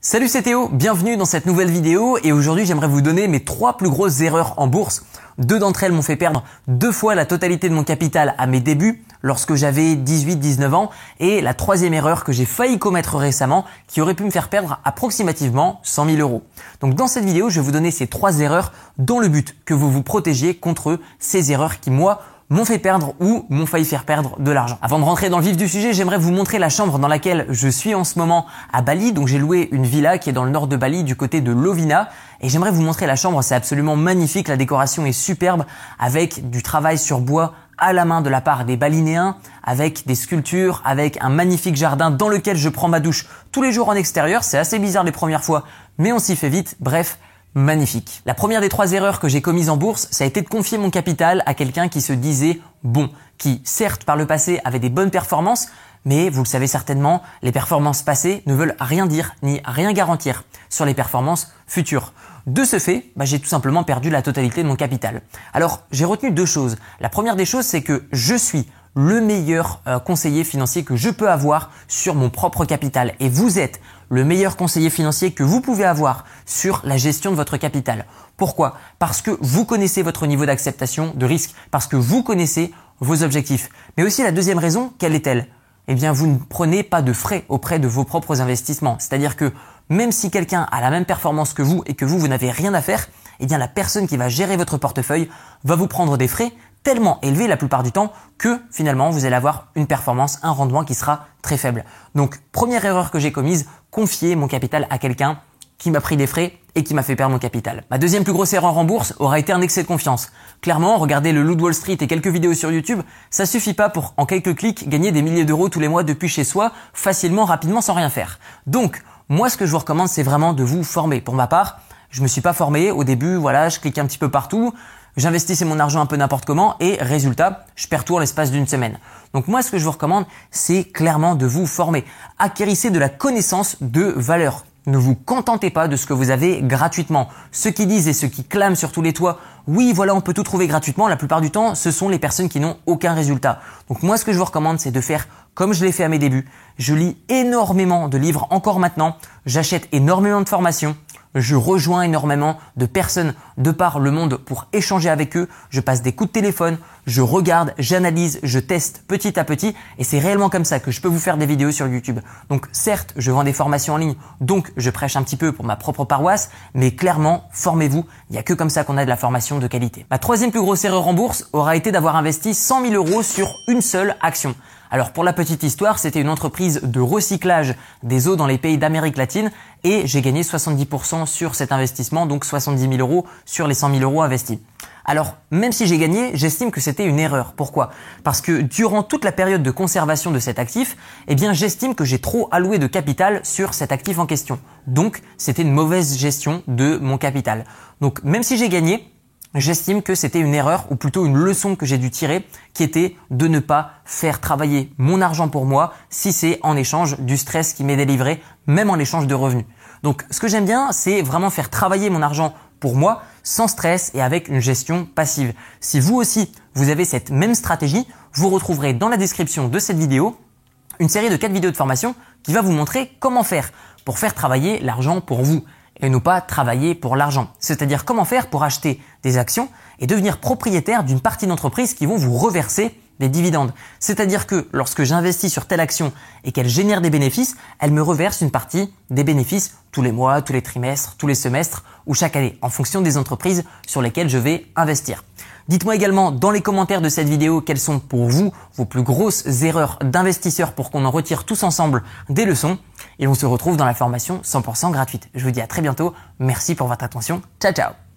Salut c'est Théo, bienvenue dans cette nouvelle vidéo et aujourd'hui j'aimerais vous donner mes trois plus grosses erreurs en bourse. Deux d'entre elles m'ont fait perdre deux fois la totalité de mon capital à mes débuts lorsque j'avais 18-19 ans et la troisième erreur que j'ai failli commettre récemment qui aurait pu me faire perdre approximativement 100 000 euros. Donc dans cette vidéo je vais vous donner ces trois erreurs dans le but que vous vous protégiez contre ces erreurs qui moi m'ont fait perdre ou m'ont failli faire perdre de l'argent. Avant de rentrer dans le vif du sujet, j'aimerais vous montrer la chambre dans laquelle je suis en ce moment à Bali. Donc j'ai loué une villa qui est dans le nord de Bali du côté de Lovina et j'aimerais vous montrer la chambre. C'est absolument magnifique. La décoration est superbe avec du travail sur bois à la main de la part des Balinéens, avec des sculptures, avec un magnifique jardin dans lequel je prends ma douche tous les jours en extérieur. C'est assez bizarre les premières fois, mais on s'y fait vite. Bref, magnifique. La première des trois erreurs que j'ai commises en bourse, ça a été de confier mon capital à quelqu'un qui se disait bon, qui certes par le passé avait des bonnes performances, mais vous le savez certainement, les performances passées ne veulent rien dire ni rien garantir sur les performances futures. De ce fait, bah, j'ai tout simplement perdu la totalité de mon capital. Alors j'ai retenu deux choses. La première des choses, c'est que je suis le meilleur euh, conseiller financier que je peux avoir sur mon propre capital. Et vous êtes le meilleur conseiller financier que vous pouvez avoir sur la gestion de votre capital. Pourquoi? Parce que vous connaissez votre niveau d'acceptation de risque, parce que vous connaissez vos objectifs. Mais aussi la deuxième raison, quelle est-elle? Eh bien, vous ne prenez pas de frais auprès de vos propres investissements. C'est-à-dire que même si quelqu'un a la même performance que vous et que vous, vous n'avez rien à faire, eh bien la personne qui va gérer votre portefeuille va vous prendre des frais tellement élevé la plupart du temps que finalement vous allez avoir une performance, un rendement qui sera très faible. Donc première erreur que j'ai commise, confier mon capital à quelqu'un qui m'a pris des frais et qui m'a fait perdre mon capital. Ma deuxième plus grosse erreur en bourse aura été un excès de confiance. Clairement, regarder le Loot Wall Street et quelques vidéos sur YouTube, ça suffit pas pour en quelques clics gagner des milliers d'euros tous les mois depuis chez soi, facilement, rapidement, sans rien faire. Donc, moi ce que je vous recommande, c'est vraiment de vous former. Pour ma part, je me suis pas formé au début, voilà, je cliquais un petit peu partout, j'investissais mon argent un peu n'importe comment et résultat, je perds tout en l'espace d'une semaine. Donc moi, ce que je vous recommande, c'est clairement de vous former. Acquérissez de la connaissance de valeur. Ne vous contentez pas de ce que vous avez gratuitement. Ceux qui disent et ceux qui clament sur tous les toits, oui, voilà, on peut tout trouver gratuitement, la plupart du temps, ce sont les personnes qui n'ont aucun résultat. Donc moi, ce que je vous recommande, c'est de faire comme je l'ai fait à mes débuts. Je lis énormément de livres encore maintenant. J'achète énormément de formations je rejoins énormément de personnes de par le monde pour échanger avec eux. Je passe des coups de téléphone, je regarde, j'analyse, je teste petit à petit et c'est réellement comme ça que je peux vous faire des vidéos sur YouTube. Donc certes, je vends des formations en ligne, donc je prêche un petit peu pour ma propre paroisse, mais clairement, formez-vous, il n'y a que comme ça qu'on a de la formation de qualité. Ma troisième plus grosse erreur en bourse aura été d'avoir investi 100 000 euros sur une seule action. Alors pour la petite histoire, c'était une entreprise de recyclage des eaux dans les pays d'Amérique latine et j'ai gagné 70% sur cet investissement, donc 70 000 euros sur les 100 000 euros investis. Alors, même si j'ai gagné, j'estime que c'était une erreur. Pourquoi? Parce que durant toute la période de conservation de cet actif, eh bien, j'estime que j'ai trop alloué de capital sur cet actif en question. Donc, c'était une mauvaise gestion de mon capital. Donc, même si j'ai gagné, j'estime que c'était une erreur, ou plutôt une leçon que j'ai dû tirer, qui était de ne pas faire travailler mon argent pour moi si c'est en échange du stress qui m'est délivré, même en échange de revenus. Donc ce que j'aime bien, c'est vraiment faire travailler mon argent pour moi sans stress et avec une gestion passive. Si vous aussi, vous avez cette même stratégie, vous retrouverez dans la description de cette vidéo une série de 4 vidéos de formation qui va vous montrer comment faire pour faire travailler l'argent pour vous et ne pas travailler pour l'argent. C'est-à-dire comment faire pour acheter des actions et devenir propriétaire d'une partie d'entreprise qui vont vous reverser des dividendes. C'est-à-dire que lorsque j'investis sur telle action et qu'elle génère des bénéfices, elle me reverse une partie des bénéfices tous les mois, tous les trimestres, tous les semestres ou chaque année en fonction des entreprises sur lesquelles je vais investir. Dites-moi également dans les commentaires de cette vidéo quelles sont pour vous vos plus grosses erreurs d'investisseurs pour qu'on en retire tous ensemble des leçons et on se retrouve dans la formation 100% gratuite. Je vous dis à très bientôt. Merci pour votre attention. Ciao ciao